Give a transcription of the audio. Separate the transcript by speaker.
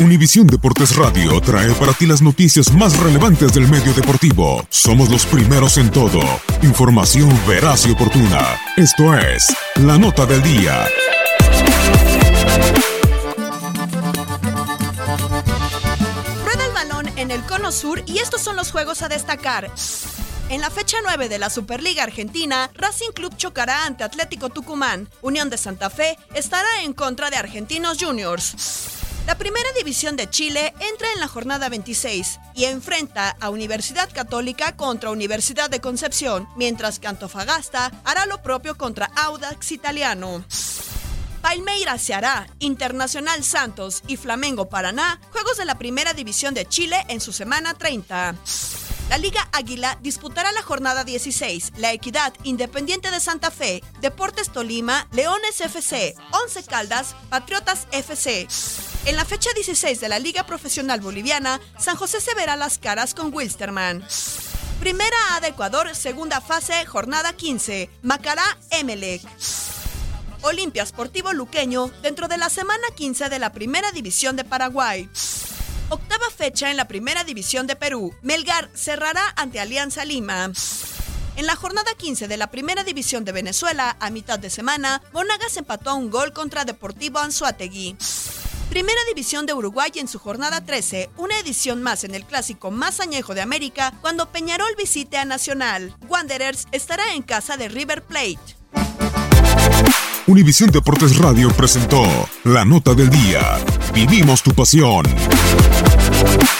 Speaker 1: Univisión Deportes Radio trae para ti las noticias más relevantes del medio deportivo. Somos los primeros en todo. Información veraz y oportuna. Esto es La Nota del Día.
Speaker 2: Rueda el balón en el cono sur y estos son los juegos a destacar. En la fecha 9 de la Superliga Argentina, Racing Club chocará ante Atlético Tucumán. Unión de Santa Fe estará en contra de Argentinos Juniors. La primera división de Chile entra en la jornada 26 y enfrenta a Universidad Católica contra Universidad de Concepción, mientras que Antofagasta hará lo propio contra Audax Italiano. Palmeiras hará, Internacional Santos y Flamengo Paraná, juegos de la primera división de Chile en su semana 30. La Liga Águila disputará la jornada 16, La Equidad Independiente de Santa Fe, Deportes Tolima, Leones FC, Once Caldas, Patriotas FC. En la fecha 16 de la Liga Profesional Boliviana, San José se verá las caras con Wilstermann. Primera A de Ecuador, segunda fase, jornada 15, Macará Emelec. Olimpia Sportivo Luqueño dentro de la semana 15 de la Primera División de Paraguay. Octava fecha en la Primera División de Perú. Melgar cerrará ante Alianza Lima. En la jornada 15 de la Primera División de Venezuela, a mitad de semana, Monagas empató a un gol contra Deportivo Anzuategui. Primera División de Uruguay en su jornada 13, una edición más en el clásico más añejo de América, cuando Peñarol visite a Nacional. Wanderers estará en casa de River Plate.
Speaker 1: Univisión Deportes Radio presentó La Nota del Día. Vivimos tu pasión.
Speaker 3: Thank